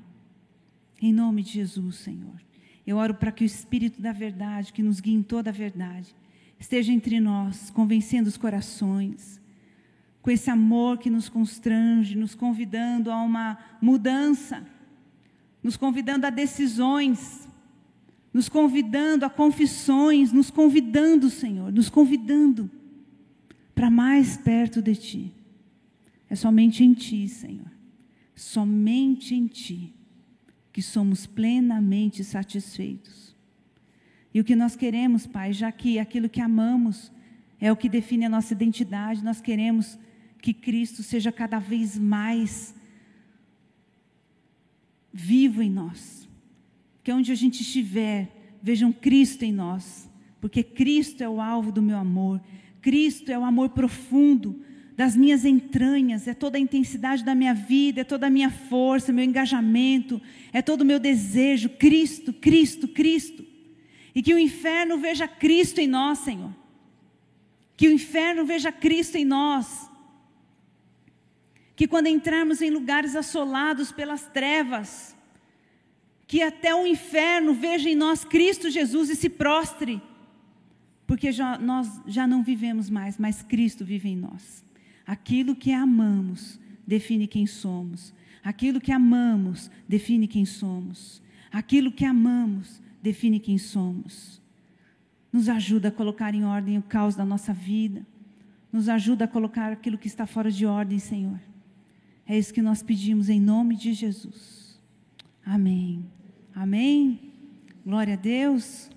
Em nome de Jesus, Senhor. Eu oro para que o Espírito da verdade, que nos guie em toda a verdade, esteja entre nós, convencendo os corações, com esse amor que nos constrange, nos convidando a uma mudança, nos convidando a decisões, nos convidando a confissões, nos convidando, Senhor, nos convidando para mais perto de Ti. É somente em Ti, Senhor, somente em Ti que somos plenamente satisfeitos. E o que nós queremos, Pai, já que aquilo que amamos é o que define a nossa identidade, nós queremos que Cristo seja cada vez mais vivo em nós. Que onde a gente estiver, vejam Cristo em nós, porque Cristo é o alvo do meu amor, Cristo é o amor profundo das minhas entranhas, é toda a intensidade da minha vida, é toda a minha força, meu engajamento, é todo o meu desejo, Cristo, Cristo, Cristo. E que o inferno veja Cristo em nós, Senhor. Que o inferno veja Cristo em nós. Que quando entrarmos em lugares assolados pelas trevas, que até o inferno veja em nós Cristo Jesus e se prostre, porque já, nós já não vivemos mais, mas Cristo vive em nós. Aquilo que amamos define quem somos. Aquilo que amamos define quem somos. Aquilo que amamos define quem somos. Nos ajuda a colocar em ordem o caos da nossa vida. Nos ajuda a colocar aquilo que está fora de ordem, Senhor. É isso que nós pedimos em nome de Jesus. Amém. Amém. Glória a Deus.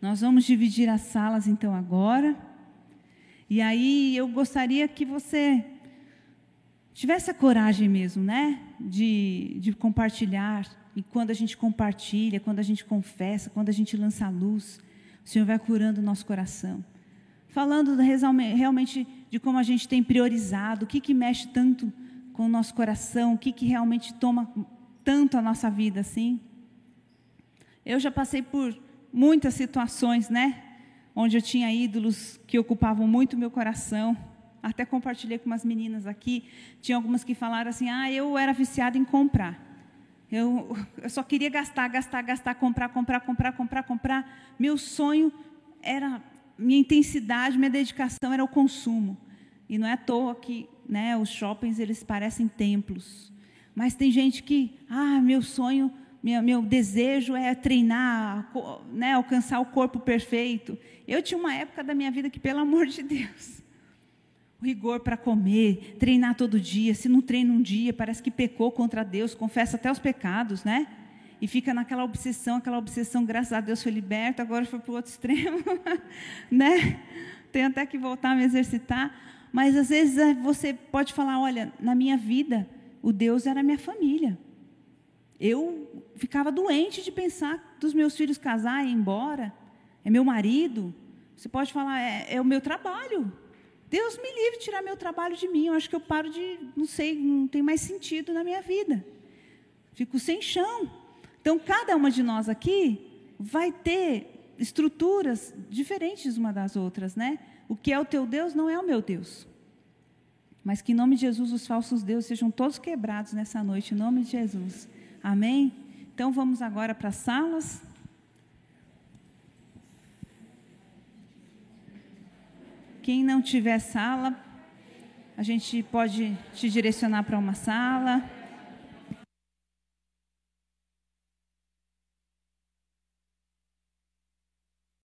Nós vamos dividir as salas então agora. E aí eu gostaria que você tivesse a coragem mesmo, né? De, de compartilhar. E quando a gente compartilha, quando a gente confessa, quando a gente lança a luz, o Senhor vai curando o nosso coração. Falando realmente de como a gente tem priorizado, o que, que mexe tanto com o nosso coração, o que, que realmente toma tanto a nossa vida assim. Eu já passei por muitas situações, né? Onde eu tinha ídolos que ocupavam muito meu coração. Até compartilhei com umas meninas aqui. Tinha algumas que falaram assim: ah, eu era viciada em comprar. Eu, eu só queria gastar, gastar, gastar, comprar, comprar, comprar, comprar, comprar. Meu sonho era, minha intensidade, minha dedicação era o consumo. E não é à toa que né, os shoppings eles parecem templos. Mas tem gente que, ah, meu sonho, meu, meu desejo é treinar, né, alcançar o corpo perfeito. Eu tinha uma época da minha vida que, pelo amor de Deus, o rigor para comer, treinar todo dia. Se não treina um dia, parece que pecou contra Deus, confessa até os pecados, né? E fica naquela obsessão, aquela obsessão, graças a Deus foi liberta, agora foi para o outro extremo, né? Tenho até que voltar a me exercitar. Mas às vezes é, você pode falar: olha, na minha vida, o Deus era minha família. Eu ficava doente de pensar dos meus filhos casar e ir embora. É meu marido. Você pode falar: é, é o meu trabalho. Deus me livre de tirar meu trabalho de mim. Eu acho que eu paro de, não sei, não tem mais sentido na minha vida. Fico sem chão. Então, cada uma de nós aqui vai ter estruturas diferentes uma das outras, né? O que é o teu Deus não é o meu Deus. Mas que em nome de Jesus os falsos deuses sejam todos quebrados nessa noite, em nome de Jesus. Amém? Então vamos agora para as salas. Quem não tiver sala, a gente pode te direcionar para uma sala.